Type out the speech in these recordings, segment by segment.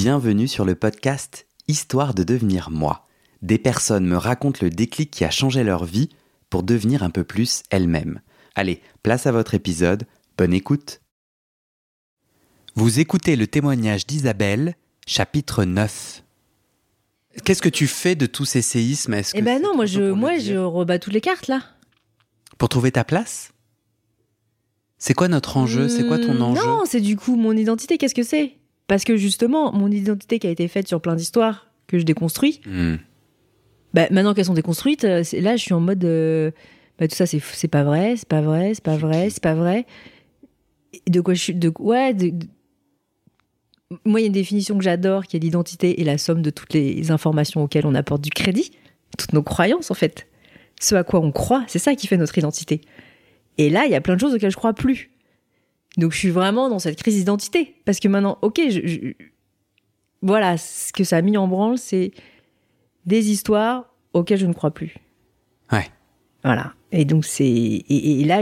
Bienvenue sur le podcast Histoire de devenir moi. Des personnes me racontent le déclic qui a changé leur vie pour devenir un peu plus elles-mêmes. Allez, place à votre épisode, bonne écoute. Vous écoutez le témoignage d'Isabelle, chapitre 9. Qu'est-ce que tu fais de tous ces séismes? Est-ce Eh que ben c'est non, moi trop je, tôt pour le moi dire? je rebats toutes les cartes là. Pour trouver ta place? C'est quoi notre enjeu? C'est quoi ton Hmm, enjeu? Non, c'est du coup mon identité. Qu'est-ce que c'est? Parce que justement, mon identité qui a été faite sur plein d'histoires que je déconstruis. Hmm. Bah, maintenant qu'elles sont déconstruites, euh, là je suis en mode euh, bah, tout ça c'est pas vrai, c'est pas vrai, c'est pas vrai, c'est pas vrai. Et De quoi je suis de ouais de- de- moi il y a une définition que j'adore qui est l'identité est la somme de toutes les informations auxquelles on apporte du crédit, toutes nos croyances en fait. Ce à quoi on croit, c'est ça qui fait notre identité. Et là, il y a plein de choses auxquelles je crois plus. Donc je suis vraiment dans cette crise d'identité parce que maintenant OK, je- je- voilà, ce que ça a mis en branle, c'est des histoires auxquelles je ne crois plus. Ouais. Voilà. Et donc c'est et, et là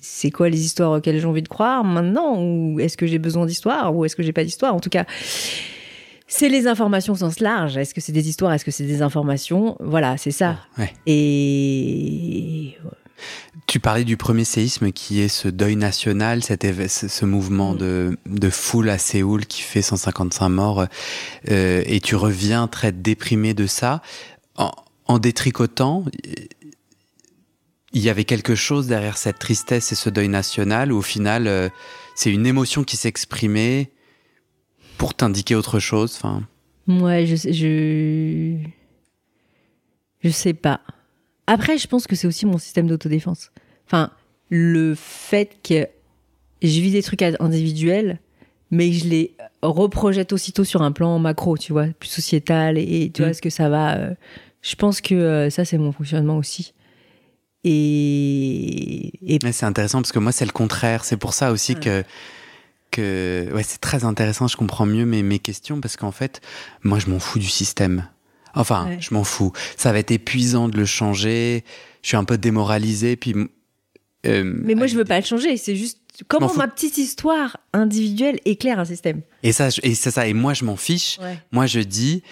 c'est quoi les histoires auxquelles j'ai envie de croire maintenant? Ou est-ce que j'ai besoin d'histoires ou est-ce que j'ai pas d'histoire? En tout cas, c'est les informations au sens large. Est-ce que c'est des histoires? Est-ce que c'est des informations? Voilà, c'est ça. Ouais. Et Tu parlais du premier séisme qui est ce deuil national, cet ce, mouvement Mm. de, de foule à Séoul qui fait 155 morts, euh, et tu reviens très déprimé de ça. En, en détricotant, il y avait quelque chose derrière cette tristesse et ce deuil national, où au final, euh, c'est une émotion qui s'exprimait pour t'indiquer autre chose. Enfin, Ouais, je je je sais pas. Après, je pense que c'est aussi mon système d'autodéfense. Enfin, le fait que je vis des trucs individuels, mais que je les reprojette aussitôt sur un plan macro, tu vois, plus sociétal et tu Mm. vois ce que ça va. euh, je pense que euh, ça, c'est mon fonctionnement aussi. Et, c'est intéressant parce que moi, c'est le contraire. C'est pour ça aussi Ouais. que, que ouais, c'est très intéressant. Je comprends mieux mes, mes questions parce qu'en fait, moi, je m'en fous du système. Enfin, Ouais. je m'en fous. Ça va être épuisant de le changer. Je suis un peu démoralisé. Puis, euh, mais moi, je veux pas le changer. C'est juste comment ma petite histoire individuelle éclaire un système. Et ça, et c'est ça. Et moi, je m'en fiche. Ouais. Moi, je dis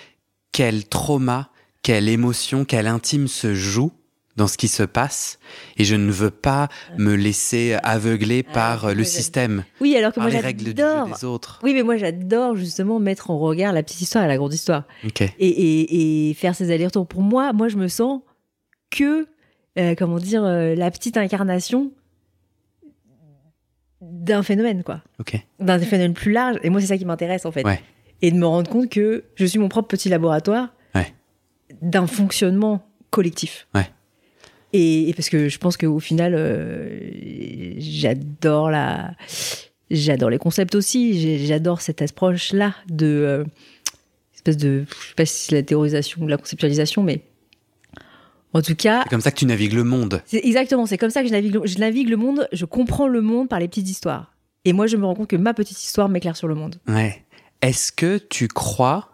quel trauma, quelle émotion, quel intime se joue dans ce qui se passe. Et je ne veux pas me laisser aveugler Ah, par euh, le système. Oui, alors que par moi, j'adore. des autres. Oui, mais moi j'adore justement mettre en regard la petite histoire et la grande histoire et, et, et faire ces allers-retours. Pour moi, moi je me sens que, euh, comment dire, euh, la petite incarnation d'un phénomène, quoi. D'un phénomène plus large. Et moi, c'est ça qui m'intéresse en fait. Ouais. Et de me rendre compte que je suis mon propre petit laboratoire Ouais. d'un fonctionnement collectif. Ouais. Et, et parce que je pense qu'au final, euh, j'adore la, j'adore les concepts aussi. J'adore cette approche-là de euh, espèce de, je sais pas si c'est la théorisation ou la conceptualisation, mais en tout cas, C'est comme ça que tu navigues le monde. exactement. C'est comme ça que je navigue, je navigue le monde. Je comprends le monde par les petites histoires. Et moi, je me rends compte que ma petite histoire m'éclaire sur le monde. Ouais. Est-ce que tu crois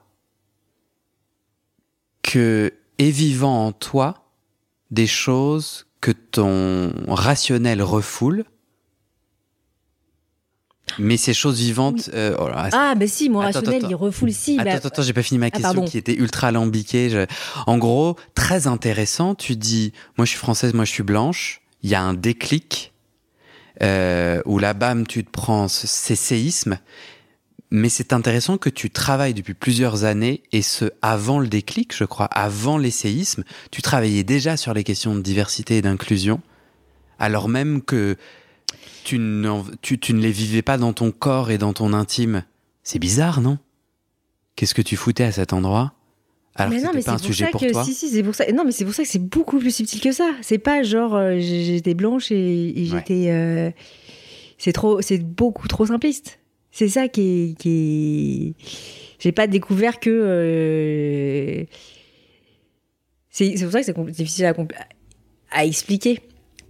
que est vivant en toi des choses que ton rationnel refoule mais ces choses vivantes euh, oh là, Ah, mais si, mon Attends, rationnel, attends. il refoule si. Attends, bah- attends, attends, j'ai pas fini ma question pardon. qui était ultra alambiquée. Je- En gros, très intéressant, tu dis, moi je suis française, moi je suis blanche, il y a un déclic euh, où là, bam, tu te prends ce- ces séismes, mais c'est intéressant que tu travailles depuis plusieurs années, et ce, avant le déclic, je crois, avant les séismes, tu travaillais déjà sur les questions de diversité et d'inclusion, alors même que tu, n'en- tu, tu ne les vivais pas dans ton corps et dans ton intime. C'est bizarre, non? Qu'est-ce que tu foutais à cet endroit? Alors mais que non, mais pas c'est un pour sujet ça pour que toi si si c'est pour ça. Non, mais c'est pour ça que c'est beaucoup plus subtil que ça. C'est pas genre euh, j'étais blanche et, et Ouais. j'étais. euh, c'est trop, c'est beaucoup trop simpliste. C'est ça qui qui. J'ai pas découvert que. euh, C'est pour ça que c'est difficile à, à expliquer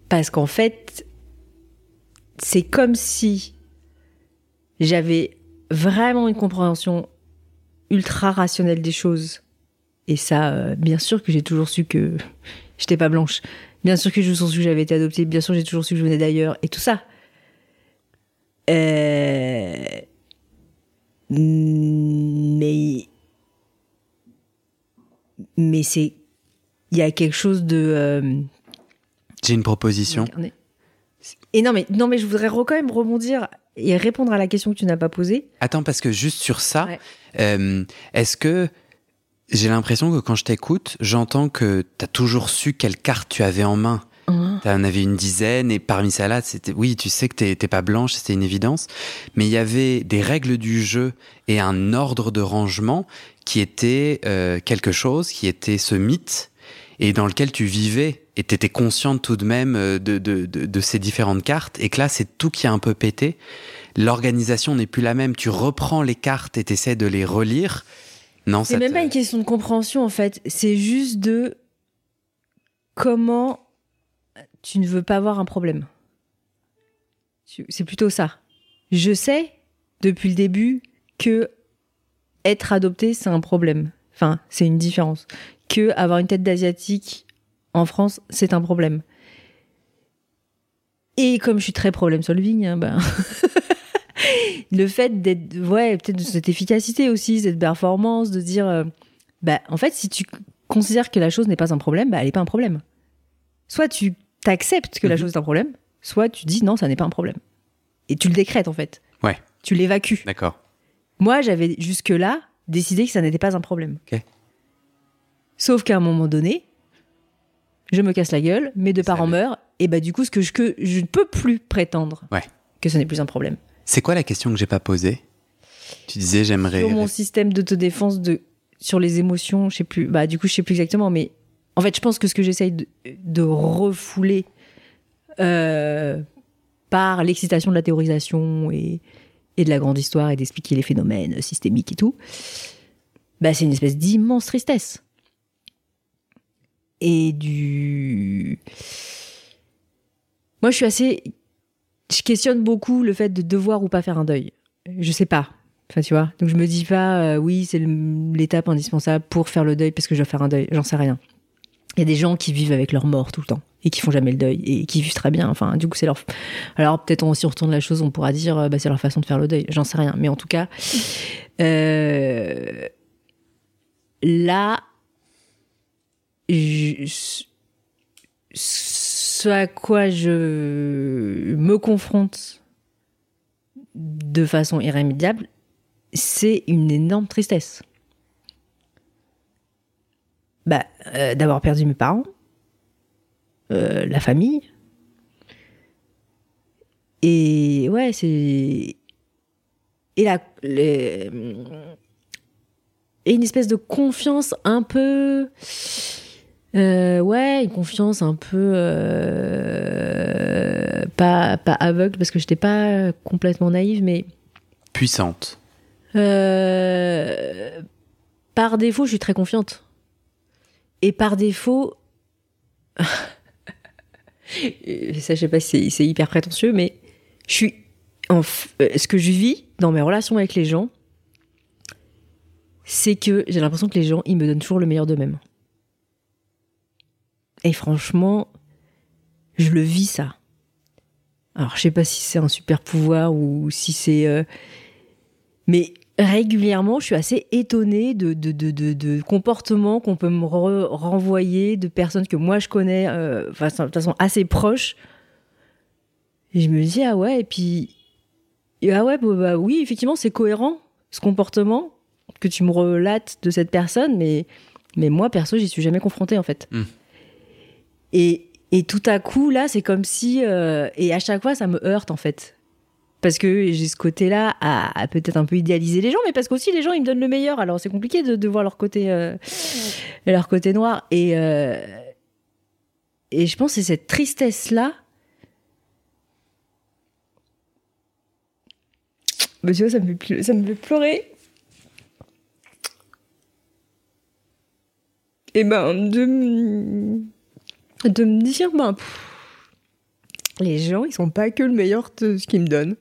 parce qu'en fait, c'est comme si j'avais vraiment une compréhension ultra rationnelle des choses. Et ça, euh, bien sûr que j'ai toujours su que j'étais pas blanche. Bien sûr que j'ai toujours su que j'avais été adoptée. Bien sûr j'ai toujours su que je venais d'ailleurs. Et tout ça. Euh, mais mais c'est il y a quelque chose de euh, J'ai une proposition. et non mais non mais je voudrais quand même rebondir et répondre à la question que tu n'as pas posée Attends, parce que juste sur ça, Ouais. euh, est-ce que j'ai l'impression que quand je t'écoute, j'entends que tu as toujours su quelle carte tu avais en main. Tu en avais une dizaine et parmi celles-là, c'était oui, tu sais que t'es t'es pas blanche, c'était une évidence, mais il y avait des règles du jeu et un ordre de rangement qui était euh, quelque chose, qui était ce mythe et dans lequel tu vivais et t'étais consciente tout de même euh, de, de, de, de ces différentes cartes et que là c'est tout qui a un peu pété. L'organisation n'est plus la même. Tu reprends les cartes et t'essaies de les relire. Non, C'est même te- pas une question de compréhension en fait, c'est juste de comment tu ne veux pas avoir un problème. C'est plutôt ça. Je sais depuis le début que être adopté c'est un problème. Enfin, c'est une différence. Que avoir une tête d'asiatique en France, c'est un problème. Et comme je suis très problème solving, hein, ben le fait d'être ouais peut-être de cette efficacité aussi cette performance de dire euh, bah en fait si tu considères que la chose n'est pas un problème bah elle n'est pas un problème soit tu t'acceptes que la Mhm. chose est un problème soit tu dis non ça n'est pas un problème et tu le décrètes en fait Ouais. tu l'évacues D'accord. moi j'avais jusque là décidé que ça n'était pas un problème Ok. sauf qu'à un moment donné je me casse la gueule mes deux Ça parents meurent et bah du coup ce que je, que je ne peux plus prétendre Ouais. que ce n'est plus un problème C'est quoi la question que j'ai pas posée? Tu disais j'aimerais. sur mon système d'autodéfense de sur les émotions, je sais plus. Bah du coup, je sais plus exactement, mais en fait, je pense que ce que j'essaye de, refouler euh, par l'excitation de la théorisation et, de la grande histoire et d'expliquer les phénomènes systémiques et tout, bah c'est une espèce d'immense tristesse et du. Moi, je suis assez. Je questionne beaucoup le fait de devoir ou pas faire un deuil. Je sais pas. Enfin, tu vois. Donc, je me dis pas, euh, oui, c'est l'étape indispensable pour faire le deuil parce que je dois faire un deuil. J'en sais rien. Il y a des gens qui vivent avec leur mort tout le temps et qui font jamais le deuil et qui vivent très bien. Enfin, du coup, c'est leur. Alors, peut-être, on, si on retourne la chose, on pourra dire, euh, bah, c'est leur façon de faire le deuil. J'en sais rien. Mais en tout cas, euh, là, ce à quoi je me confronte de façon irrémédiable, c'est une énorme tristesse. Bah, euh, d'avoir perdu mes parents, euh, la famille. Et ouais, c'est. Et la. les- Et une espèce de confiance un peu. Euh, ouais, une confiance un peu. euh, pas, pas aveugle, parce que j'étais pas complètement naïve, mais. Puissante. Euh, par défaut, je suis très confiante. Et par défaut. Ça, je sais pas si c'est- hyper prétentieux, mais je suis. En euh, ce que je vis dans mes relations avec les gens, c'est que j'ai l'impression que les gens, ils me donnent toujours le meilleur d'eux-mêmes. Et franchement, je le vis ça. Alors, je sais pas si c'est un super pouvoir ou si c'est. euh, Mais régulièrement, je suis assez étonnée de, de, de, de, de comportements qu'on peut me re- renvoyer de personnes que moi je connais euh, enfin, de façon assez proche. Et je me dis, ah ouais, et puis. et ah ouais, bah, bah oui, effectivement, c'est cohérent ce comportement que tu me relates de cette personne, mais, mais moi, perso, j'y suis jamais confrontée en fait. Mm. Et, et tout à coup, là, c'est comme si. euh, et à chaque fois, ça me heurte en fait parce que j'ai ce côté-là à, peut-être un peu idéaliser les gens, mais parce qu'aussi les gens ils me donnent le meilleur. Alors c'est compliqué de, voir leur côté, euh, leur côté noir. Et euh, et je pense que c'est cette tristesse-là. Vois, ça me fait, ça me fait pleurer. Et ben de de me dire ben les gens, ils sont pas que le meilleur de ce qu'ils me donnent.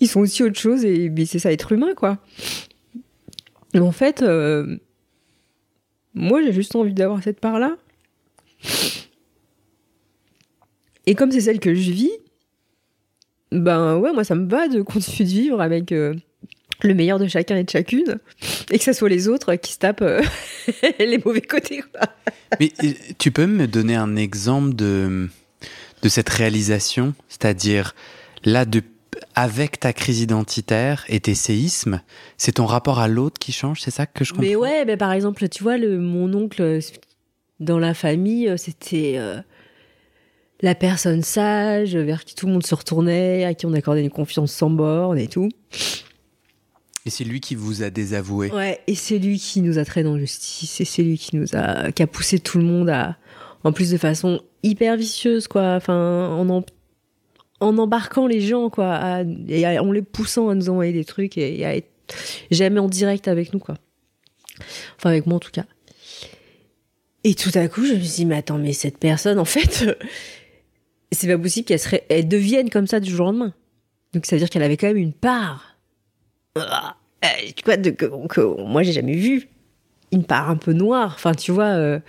Ils sont aussi autre chose et c'est ça être humain quoi. Et en fait, euh, moi j'ai juste envie d'avoir cette part là. Et comme c'est celle que je vis, ben ouais, moi ça me va de continuer de vivre avec euh, le meilleur de chacun et de chacune, et que ce soit les autres qui se tapent euh, les mauvais côtés. Quoi. Mais tu peux me donner un exemple de, de cette réalisation? C'est-à-dire, là, de, avec ta crise identitaire et tes séismes, c'est ton rapport à l'autre qui change, c'est ça que je comprends? Mais ouais, mais par exemple, tu vois, le, mon oncle, dans la famille, c'était euh, la personne sage, vers qui tout le monde se retournait, à qui on accordait une confiance sans borne et tout. Et c'est lui qui vous a désavoué? Ouais, et c'est lui qui nous a traîné en justice, et c'est lui qui nous a, qui a poussé tout le monde à, en plus de façon hyper vicieuse, quoi. Enfin, en, en, en embarquant les gens, quoi, et en les poussant à nous envoyer des trucs et, à être jamais en direct avec nous, quoi. Enfin, avec moi en tout cas. Et tout à coup, je me suis dit, mais attends, mais cette personne, en fait, euh, c'est pas possible qu'elle serait, elle devienne comme ça du jour au lendemain. Donc ça veut dire qu'elle avait quand même une part. Ah, euh, tu vois, que, moi j'ai jamais vu une part un peu noire. Enfin, tu vois. euh,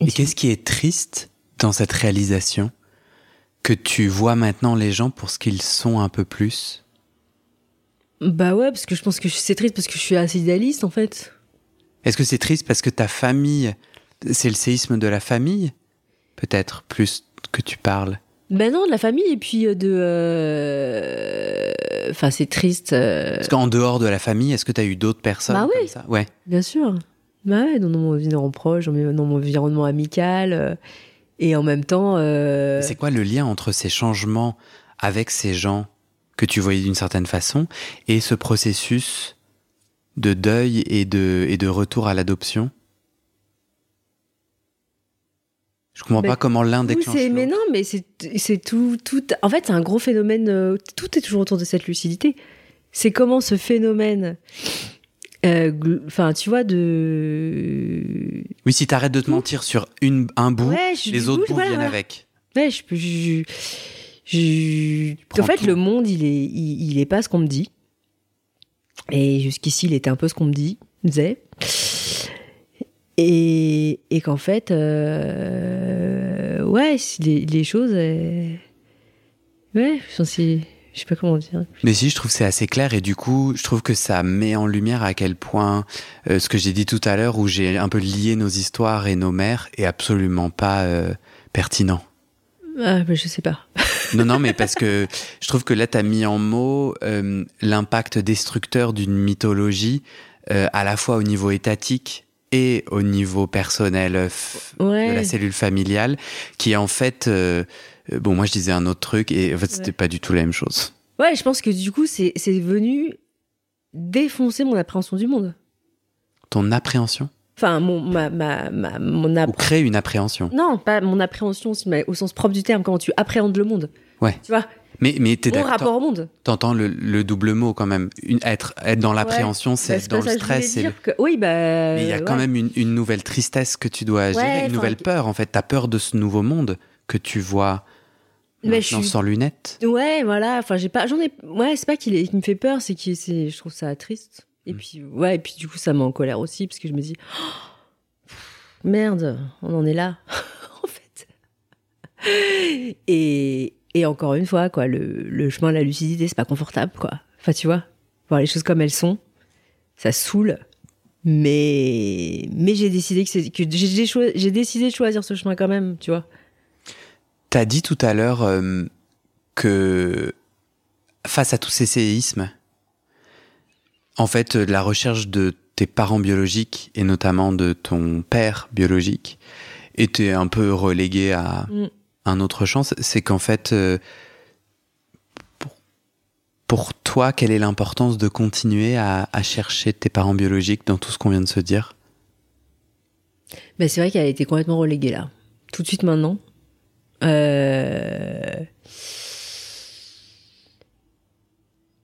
qu'est-ce qui est triste dans cette réalisation? Que tu vois maintenant les gens pour ce qu'ils sont un peu plus? Bah ouais, parce que je pense que c'est triste parce que je suis assez idéaliste en fait. Est-ce que c'est triste parce que ta famille, c'est le séisme de la famille Peut-être plus que tu parles? Ben non, de la famille et puis euh, de. euh, Enfin, c'est triste. euh, Parce qu'en dehors de la famille, est-ce que tu as eu d'autres personnes Bah oui. comme ça? Ouais. Bien sûr. Bah ouais, dans mon environnement proche, dans mon dans mon environnement amical. euh, et en même temps. euh, C'est quoi le lien entre ces changements avec ces gens que tu voyais d'une certaine façon et ce processus de deuil et de, et de retour à l'adoption? Je comprends Mais pas comment l'un déclenche c'est- mais l'autre. non, mais c'est tout, tout. En fait, c'est un gros phénomène. euh, tout est toujours autour de cette lucidité. C'est comment ce phénomène. euh, Enfin, tu vois, de. Oui, si t'arrêtes de te mentir sur une, un bout, Ouais, les autres bouts voilà, viennent voilà. avec. Ouais, je je- En fait, tout. le monde, il est, il, il est pas ce qu'on me dit. Et jusqu'ici, il était un peu ce qu'on me dit, disait. Et, et qu'en fait, euh, ouais, les, les choses. euh, ouais, je sais, je sais pas comment dire. Mais si, je trouve que c'est assez clair et du coup, je trouve que ça met en lumière à quel point euh, ce que j'ai dit tout à l'heure, où j'ai un peu lié nos histoires et nos mères, est absolument pas euh, pertinent. Ah, mais je sais pas. Non, non, mais parce que je trouve que là, tu as mis en mots euh, l'impact destructeur d'une mythologie, à la fois au niveau étatique et au niveau personnel de la cellule familiale, qui est en fait... euh, bon, moi, je disais un autre truc, et en fait, c'était Ouais. pas du tout la même chose. Ouais, je pense que du coup, c'est venu défoncer mon appréhension du monde. Ton appréhension? Enfin, mon, ma, ma, ma- mon Ou créer une appréhension Non, pas mon appréhension, mais au sens propre du terme, comment tu appréhendes le monde. Ouais. Tu vois, Mais, mais t'es mon d'accord rapport au monde. T'entends le, le double mot quand même. Une, être, être dans l'appréhension, c'est c'est dans le stress. le- que- Oui, bah. Mais il y a quand même une, une nouvelle tristesse que tu dois gérer, Ouais, une nouvelle peur. En fait, t'as peur de ce nouveau monde que tu vois Mais je suis- sans lunettes. Ouais, voilà. Enfin, j'ai pas. J'en ai. Ouais, c'est pas qu'il est... qu'il me fait peur, c'est que c'est. Je trouve ça triste. Et Mm. puis, ouais, et puis du coup, ça met en colère aussi, parce que je me dis. Oh, merde, on en est là. en fait. Et, et encore une fois, quoi, le, le chemin de la lucidité, c'est pas confortable, quoi. Enfin, tu vois, voir les choses comme elles sont, ça saoule. Mais, mais j'ai décidé que j'ai décidé de choisir ce chemin quand même, tu vois. T'as dit tout à l'heure euh, que face à tous ces séismes, en fait, euh, la recherche de tes parents biologiques et notamment de ton père biologique était un peu reléguée à Mm. un autre champ. C'est qu'en fait, euh, pour, pour toi, quelle est l'importance de continuer à, à chercher tes parents biologiques dans tout ce qu'on vient de se dire? Ben, c'est vrai qu'elle a été complètement reléguée là. Tout de suite maintenant. Euh...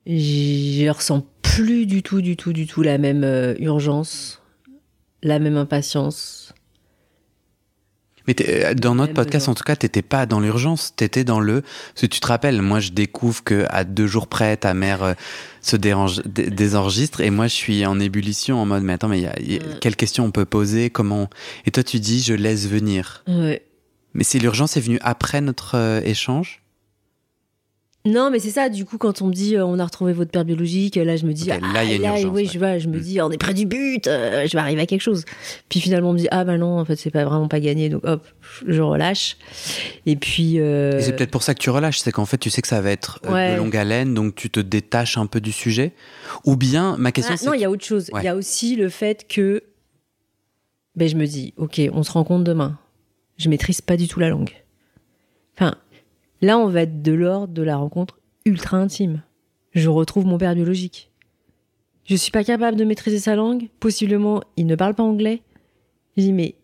Je ressens plus du tout, du tout, du tout la même euh, urgence, la même impatience. Mais euh, dans notre podcast, besoin. en tout cas, t'étais pas dans l'urgence, t'étais dans le. Que tu te rappelles, moi, je découvre que à deux jours près, ta mère euh, se dérange, dé- désenregistre, et moi, je suis en ébullition, en mode, mais attends, mais il y a- y a- quelles questions on peut poser, comment Et toi, tu dis, je laisse venir. Ouais. Mais c'est l'urgence est venue après notre euh, échange? Non, mais c'est ça, du coup, quand on me dit euh, on a retrouvé votre père biologique, là je me dis, ah, là, il y a une urgence, oui, ouais. je, vois, je me Mm. dis, on est près du but, euh, je vais arriver à quelque chose. Puis finalement, on me dit, ah bah non, en fait, c'est pas vraiment pas gagné, donc hop, je relâche. Et puis. euh, Et c'est peut-être pour ça que tu relâches, c'est qu'en fait tu sais que ça va être Ouais. de longue haleine, donc tu te détaches un peu du sujet. Ou bien, ma question Ah, c'est... non, il y a autre chose. Il Ouais. y a aussi le fait que. Ben, je me dis, ok, on se rencontre demain. Je maîtrise pas du tout la langue. Enfin, là, on va être de l'ordre de la rencontre ultra intime. Je retrouve mon père biologique. Je suis pas capable de maîtriser sa langue. Possiblement, il ne parle pas anglais. Je dis, mais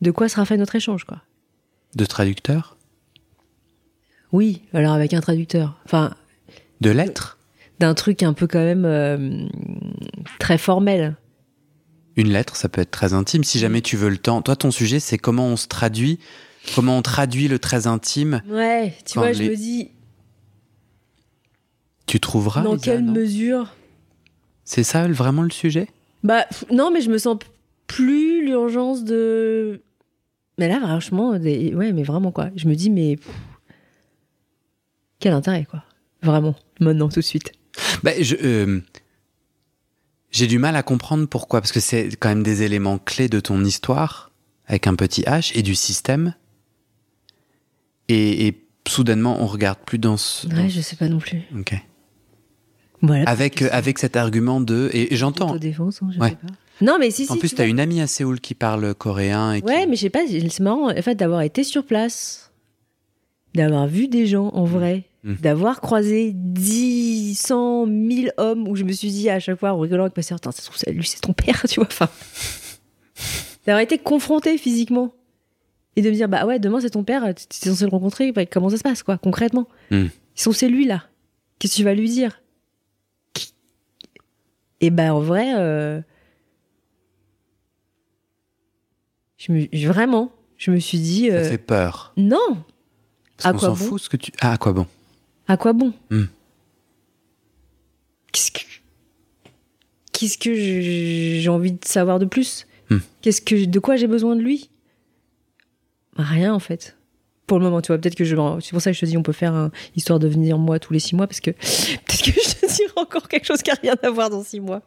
de quoi sera fait notre échange, quoi? De traducteur? Oui, alors avec un traducteur. Enfin, De lettres? d'un truc un peu quand même euh, très formel. Une lettre, ça peut être très intime. Si jamais tu veux le temps... Toi, ton sujet, c'est comment on se traduit, comment on traduit le très intime. Ouais, tu vois, je me dis, Tu trouveras dans quelle mesure C'est ça vraiment le sujet Bah non, mais je me sens plus l'urgence de. Mais là, franchement, des... ouais, mais vraiment quoi. Je me dis, mais quel intérêt quoi. Vraiment, maintenant, tout de suite. Bah, je, euh, j'ai du mal à comprendre pourquoi, parce que c'est quand même des éléments clés de ton histoire, avec un petit H, et du système. Et, et soudainement, on regarde plus dans ce. Ouais, je sais pas non plus. Ok. Voilà. Avec, euh, avec cet argument de. Et, et j'entends. Défense, je Ouais. sais pas. Non, mais si, si. En plus, tu t'as vois. une amie à Séoul qui parle coréen. Et qui- Ouais, mais je sais pas, c'est marrant, en fait, d'avoir été sur place, d'avoir vu des gens en vrai, Mm. d'avoir croisé 10, 100, 1000 hommes où je me suis dit à chaque fois en rigolant avec ma Tain, ça se trouve, c'est- lui, c'est ton père, tu vois. Enfin, d'avoir été confronté physiquement et de me dire, bah ouais, demain, c'est ton père, tu es censé le rencontrer, bah, comment ça se passe, quoi, concrètement? Mm. Ils sont, c'est lui, là. Qu'est-ce que tu vas lui dire? Et bah, en vrai, euh, je me, vraiment, je me suis dit, Ça euh, fait peur. non, Parce à qu'on quoi s'en bon? fout ce que tu. Ah, à quoi bon? À quoi bon? Hmm. Qu'est-ce que, qu'est-ce que j'ai envie de savoir de plus Hmm. Qu'est-ce que, de quoi j'ai besoin de lui? Rien en fait. Pour le moment, tu vois, peut-être que je. C'est pour ça que je te dis, on peut faire un histoire de venir moi tous les six mois, parce que peut-être que je te dirai encore quelque chose qui a rien à voir dans six mois.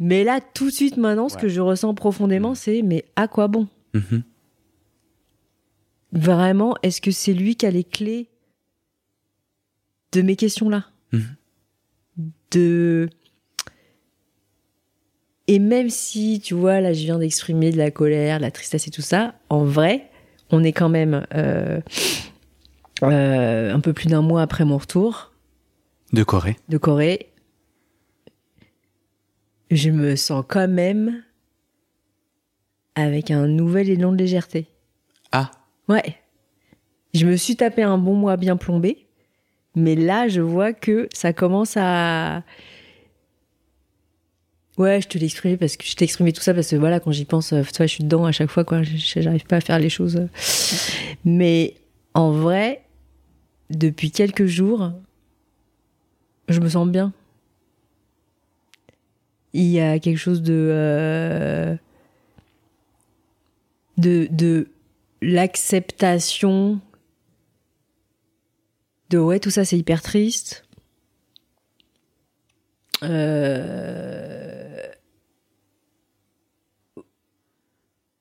Mais là, tout de suite, maintenant, ce Ouais. que je ressens profondément, c'est mais à quoi bon? Mhm. Vraiment, est-ce que c'est lui qui a les clés de mes questions-là? Mhm. De. Et même si, tu vois, là, je viens d'exprimer de la colère, de la tristesse et tout ça, en vrai, on est quand même euh, euh, un peu plus d'un mois après mon retour De Corée. de Corée. Je me sens quand même avec un nouvel élan de légèreté. Ah, Ouais. Je me suis tapé un bon mois bien plombé, mais là, je vois que ça commence à. Ouais, je te l'ai exprimé parce que je t'ai exprimé tout ça parce que voilà, quand j'y pense, euh, tu vois, je suis dedans à chaque fois, quoi. J'arrive pas à faire les choses. Mais en vrai, depuis quelques jours, je me sens bien. Il y a quelque chose de. euh, de, de l'acceptation ouais tout ça c'est hyper triste. Euh,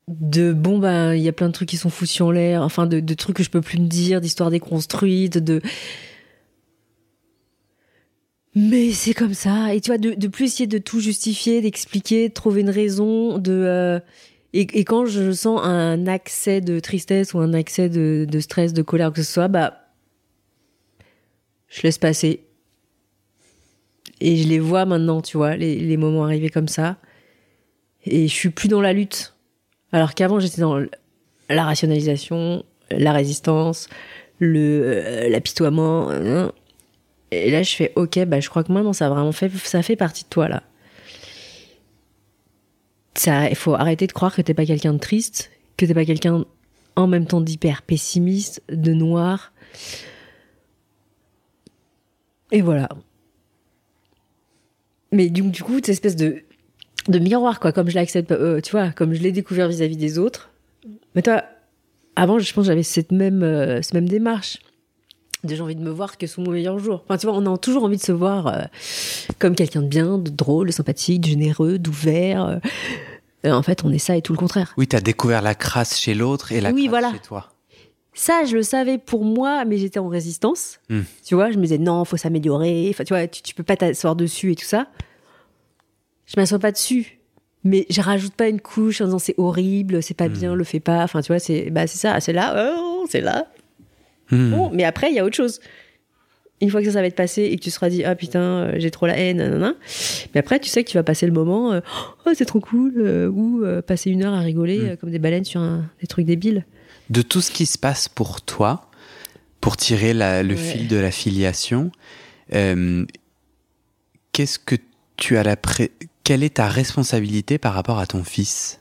de bon ben il y a plein de trucs qui sont foutus en l'air enfin de, trucs que je peux plus me dire d'histoires déconstruites de mais c'est comme ça. Et tu vois de, plus essayer de tout justifier d'expliquer de trouver une raison de euh, et, quand je sens un accès de tristesse ou un accès de stress, de colère, que ce soit, bah, je laisse passer. Et je les vois maintenant, tu vois, les, moments arriver comme ça. Et je suis plus dans la lutte. Alors qu'avant, j'étais dans la rationalisation, la résistance, le euh, l'apitoiement. hein. Et là, je fais, ok, bah, je crois que maintenant, ça vraiment fait, ça fait partie de toi, là il faut arrêter de croire que t'es pas quelqu'un de triste, que t'es pas quelqu'un en même temps d'hyper pessimiste, de noir. Et voilà. Mais du, du coup, cette espèce de, de miroir, quoi, comme je l'accepte, euh, tu vois, comme je l'ai découvert vis-à-vis des autres. Mais toi, avant, je pense que j'avais cette même, euh, cette même démarche. j'ai envie de me voir que sous mon meilleur jour. Enfin, tu vois, on a toujours envie de se voir euh, comme quelqu'un de bien, de drôle, de sympathique, de généreux, d'ouvert. en fait, on est ça et tout le contraire. Oui, t'as découvert la crasse chez l'autre et la Oui, crasse voilà. chez toi. Ça, je le savais pour moi, mais j'étais en résistance. Hmm. Tu vois, je me disais non, faut s'améliorer. Enfin, tu vois, tu, tu peux pas t'asseoir dessus et tout ça. Je m'assois pas dessus, mais je rajoute pas une couche en disant c'est horrible, c'est pas bien, le fais pas. Enfin, tu vois, c'est bah c'est ça, c'est là, oh, c'est là. Hmm. Bon, mais après, il y a autre chose. Une fois que ça, ça va être passé et que tu seras dit, ah putain, euh, j'ai trop la haine, nanana. Mais après, tu sais que tu vas passer le moment, euh, oh, c'est trop cool, euh, ou passer une heure à rigoler Mm. euh, comme des baleines sur un- des trucs débiles. De tout ce qui se passe pour toi, pour tirer la- le Ouais. fil de la filiation, euh, qu'est-ce que tu as la pré- quelle est ta responsabilité par rapport à ton fils?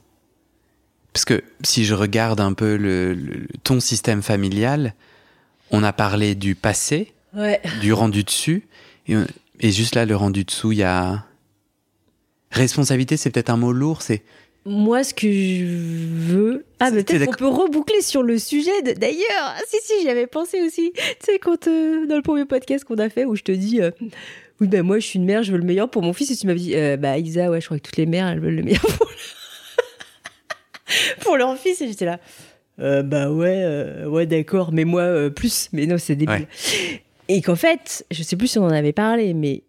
Parce que si je regarde un peu le- le- ton système familial, on a parlé du passé, Ouais. du rendu dessus, et, on- et juste là, le rendu dessous, il y a responsabilité, c'est peut-être un mot lourd, c'est Moi, ce que je veux. Ah, mais peut-être qu'on peut reboucler sur le sujet de- d'ailleurs. Si, si, j'y avais pensé aussi. Tu sais, quand euh, dans le premier podcast qu'on a fait où je te dis. euh, oui, ben moi, je suis une mère, je veux le meilleur pour mon fils. Et tu m'as dit, euh, bah, Isa, ouais, je crois que toutes les mères, elles veulent le meilleur pour, leur- pour leur fils. Et j'étais là, bah ouais, ouais, d'accord, mais moi, plus. Mais non, c'est débile. Et qu'en fait, je sais plus si on en avait parlé, mais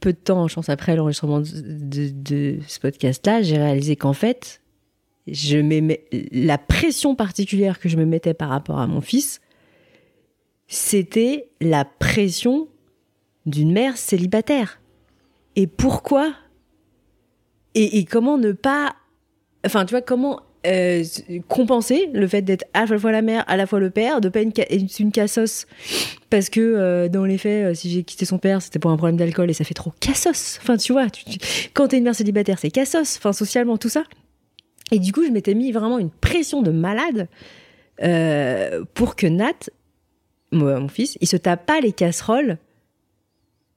peu de temps, je pense, après l'enregistrement de, ce podcast-là, j'ai réalisé qu'en fait, je la pression particulière que je me mettais par rapport à mon fils, c'était la pression d'une mère célibataire. Et pourquoi? Et, et comment ne pas... Enfin, tu vois, comment euh, compenser le fait d'être à la fois la mère, à la fois le père, de pas une, ca- une cassos parce que euh, dans les faits, euh, si j'ai quitté son père, c'était pour un problème d'alcool et ça fait trop cassos. Enfin, tu vois, quand t'es une mère célibataire, c'est cassos. Enfin, socialement, tout ça. Et du coup, je m'étais mis vraiment une pression de malade pour que Nat, mon fils, il se tape pas les casseroles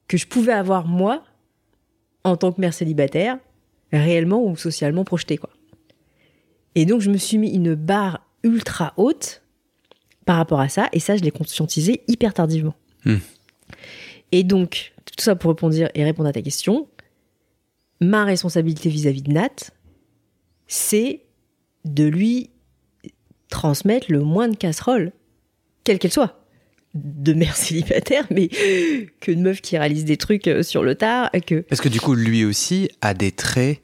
que je pouvais avoir moi en tant que mère célibataire, réellement ou socialement projetée, quoi. Et donc, je me suis mis une barre ultra haute par rapport à ça, et ça, je l'ai conscientisé hyper tardivement. Hmm. Et donc, tout ça pour répondre et répondre à ta question, ma responsabilité vis-à-vis de Nat, c'est de lui transmettre le moins de casseroles, quelle qu'elle soit. De mère célibataire, mais qu'une meuf qui réalise des trucs euh, sur le tard, que... Parce que du coup, lui aussi a des traits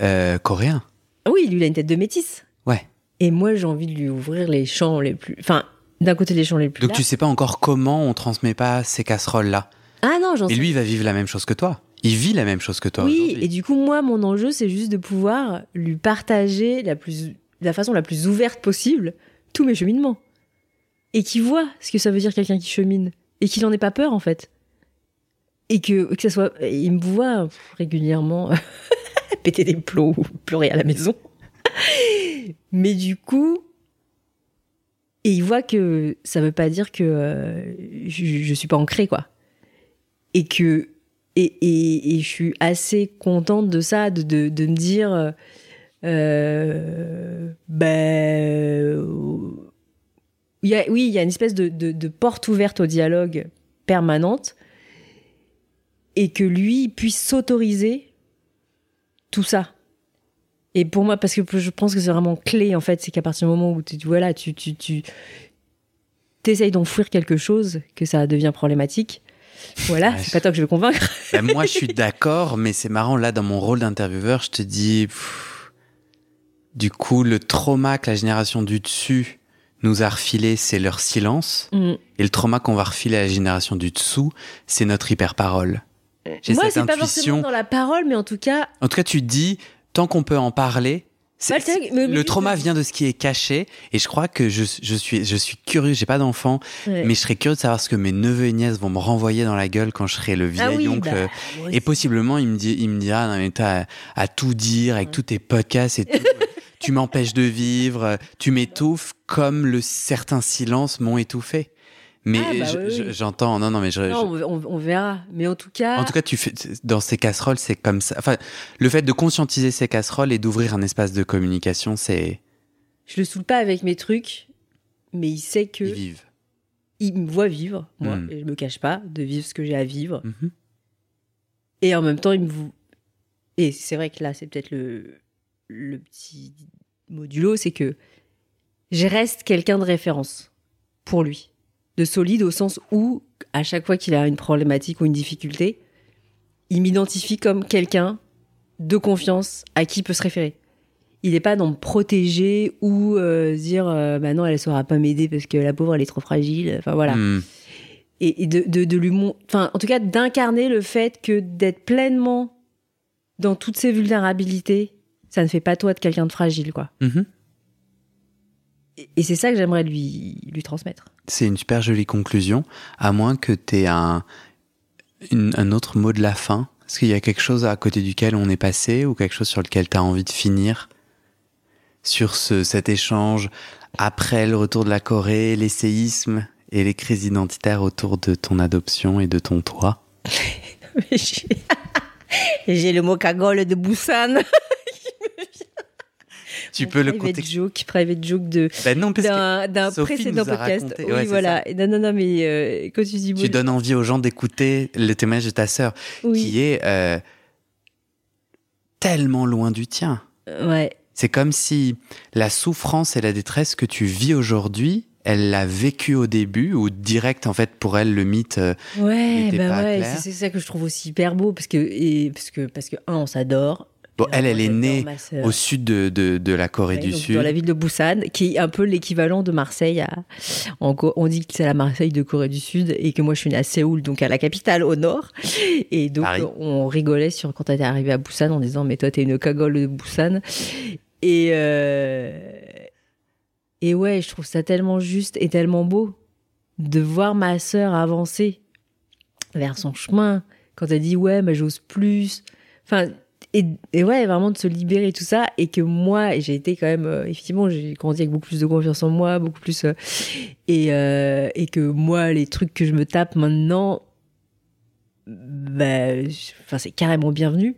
euh, coréens. Oui, lui, il a une tête de métisse. Ouais. Et moi, j'ai envie de lui ouvrir les champs les plus... Enfin, d'un côté, les champs les plus Donc larges. tu sais pas encore comment on transmet pas ces casseroles-là. Ah non, j'en Et sais lui, il va vivre la même chose que toi. Il vit la même chose que toi Oui, et du coup, moi, mon enjeu, c'est juste de pouvoir lui partager la, plus, de la façon la plus ouverte possible tous mes cheminements. Et qu'il voit ce que ça veut dire quelqu'un qui chemine. Et qu'il n'en ait pas peur, en fait. Et que, que ça soit. et Il me voit régulièrement péter des plots ou pleurer à la maison. Mais du coup. Et il voit que ça veut pas dire que euh, je, je suis pas ancrée, quoi. Et que et, et, je suis assez contente de ça, de, de, de me dire, euh, ben, oui, il y a une espèce de, de porte ouverte au dialogue permanente, et que lui puisse s'autoriser tout ça. Et pour moi, parce que je pense que c'est vraiment clé, en fait, c'est qu'à partir du moment où tu, voilà, tu, tu, tu t'essayes d'enfouir quelque chose, que ça devient problématique. Voilà, Ouais, c'est pas toi que je veux convaincre. Ben, moi, je suis d'accord, mais c'est marrant, là, dans mon rôle d'intervieweur, je te dis... pff, du coup, le trauma que la génération du dessus nous a refilé, c'est leur silence. Mm. Et le trauma qu'on va refiler à la génération du dessous, c'est notre hyper-parole. J'ai Moi, c'est pas forcément dans la parole, mais en tout cas, En tout cas, tu dis, tant qu'on peut en parler, mais- le trauma vient de ce qui est caché. Et je crois que je, je suis, je suis curieux, j'ai pas d'enfant, ouais. mais je serais curieux de savoir ce que mes neveux et nièces vont me renvoyer dans la gueule quand je serai le vieil ah oui, oncle. bah, moi Et possiblement, il me, dit, il me dira, non, mais t'as à tout dire avec tous tes podcasts et tout. tu m'empêches de vivre, tu m'étouffes comme le certains silences m'ont étouffé. Mais Ah, bah oui, oui. j'entends, non, non, mais je, Non, je- on, verra. Mais en tout cas, en tout cas, tu fais dans ces casseroles, c'est comme ça. Enfin, le fait de conscientiser ces casseroles et d'ouvrir un espace de communication, c'est je le saoule pas avec mes trucs, mais il sait que ils vivent. il me voit vivre, moi, Mm. et je me cache pas de vivre ce que j'ai à vivre. Mhm. Et en même temps, il me vou- Et c'est vrai que là, c'est peut-être le, le petit modulo, c'est que je reste quelqu'un de référence pour lui. De solide au sens où, à chaque fois qu'il a une problématique ou une difficulté, il m'identifie comme quelqu'un de confiance à qui il peut se référer. Il n'est pas dans me protéger ou euh, dire euh, bah non, elle ne saura pas m'aider parce que la pauvre, elle est trop fragile. Enfin voilà Mm. et, et de, de, de lui mon- enfin en tout cas d'incarner le fait que d'être pleinement dans toutes ses vulnérabilités ça ne fait pas toi de quelqu'un de fragile quoi Mhm. Et, c'est ça que j'aimerais lui lui transmettre. C'est une super jolie conclusion, à moins que tu aies un, une- un autre mot de la fin. Est-ce qu'il y a quelque chose à côté duquel on est passé ou quelque chose sur lequel tu as envie de finir sur ce, cet échange après le retour de la Corée, les séismes et les crises identitaires autour de ton adoption et de ton toit j'ai j'ai le mot cagole de Busan Tu peux le private compter. joke private joke de Ben non, d'un précédent podcast raconté- oui ouais, voilà non non non mais euh, quand tu dis tu donnes envie aux gens d'écouter le témoignage de ta sœur, oui qui est euh, tellement loin du tien. ouais C'est comme si la souffrance et la détresse que tu vis aujourd'hui, elle l'a vécue au début, ou direct, en fait, pour elle, le mythe. euh, ouais bah ouais c'est c'est ça que je trouve aussi hyper beau parce que et parce que parce que un on s'adore Bon, elle, elle est née au sud de, de, de la Corée Ouais, du Sud. Dans la ville de Busan, qui est un peu l'équivalent de Marseille. À... en Co- on dit que c'est la Marseille de Corée du Sud et que moi je suis née à Séoul, donc à la capitale au nord. Et donc Paris. on rigolait sur quand elle était arrivée à Busan en disant mais toi t'es une cagole de Busan. Et euh... et ouais, je trouve ça tellement juste et tellement beau de voir ma sœur avancer vers son chemin quand elle dit ouais mais j'ose plus. Enfin et, et ouais, vraiment de se libérer tout ça, et que moi, j'ai été quand même, euh, effectivement, j'ai grandi avec beaucoup plus de confiance en moi, beaucoup plus, euh, et, euh, et que moi, les trucs que je me tape maintenant, bah, enfin, c'est carrément bienvenu.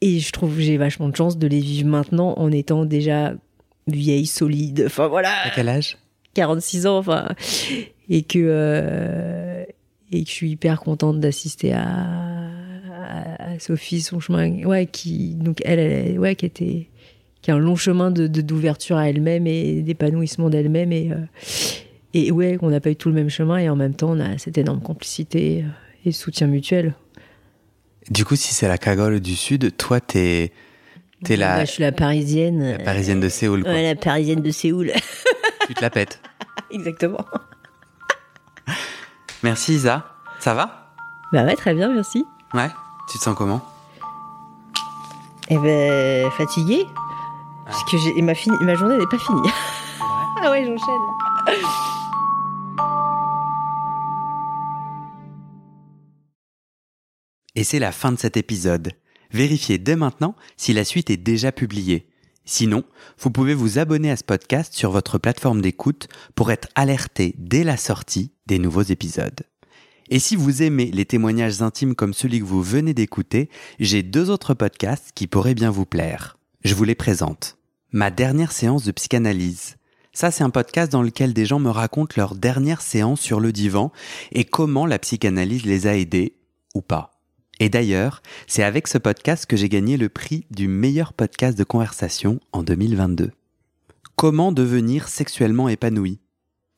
Et je trouve que j'ai vachement de chance de les vivre maintenant en étant déjà vieille, solide, enfin voilà. À quel âge? 46 ans, enfin, et que euh, et que je suis hyper contente d'assister à, à, à Sophie son chemin, ouais, qui donc elle, elle ouais, qui était qui a un long chemin de d'ouverture à elle-même et d'épanouissement d'elle-même et euh, et ouais, qu'on n'a pas eu tout le même chemin et en même temps on a cette énorme complicité euh, et soutien mutuel. Du coup, si c'est la cagole du Sud, toi, t'es t'es la, Là, je suis la parisienne, la parisienne de Séoul, quoi. ouais, la parisienne de Séoul, Tu te la pètes. exactement. Merci, Isa. Ça va? Bah ouais, très bien, merci. Ouais Tu te sens comment? Eh ben, fatiguée. Parce que j'ai, ma, fini- ma journée n'est pas finie. ah ouais, j'enchaîne. Et c'est la fin de cet épisode. Vérifiez dès maintenant si la suite est déjà publiée. Sinon, vous pouvez vous abonner à ce podcast sur votre plateforme d'écoute pour être alerté dès la sortie des nouveaux épisodes. Et si vous aimez les témoignages intimes comme celui que vous venez d'écouter, j'ai deux autres podcasts qui pourraient bien vous plaire. Je vous les présente. Ma dernière séance de psychanalyse. Ça, c'est un podcast dans lequel des gens me racontent leur dernière séance sur le divan et comment la psychanalyse les a aidés ou pas. Et d'ailleurs, c'est avec ce podcast que j'ai gagné le prix du meilleur podcast de conversation en 2022. Comment devenir sexuellement épanoui?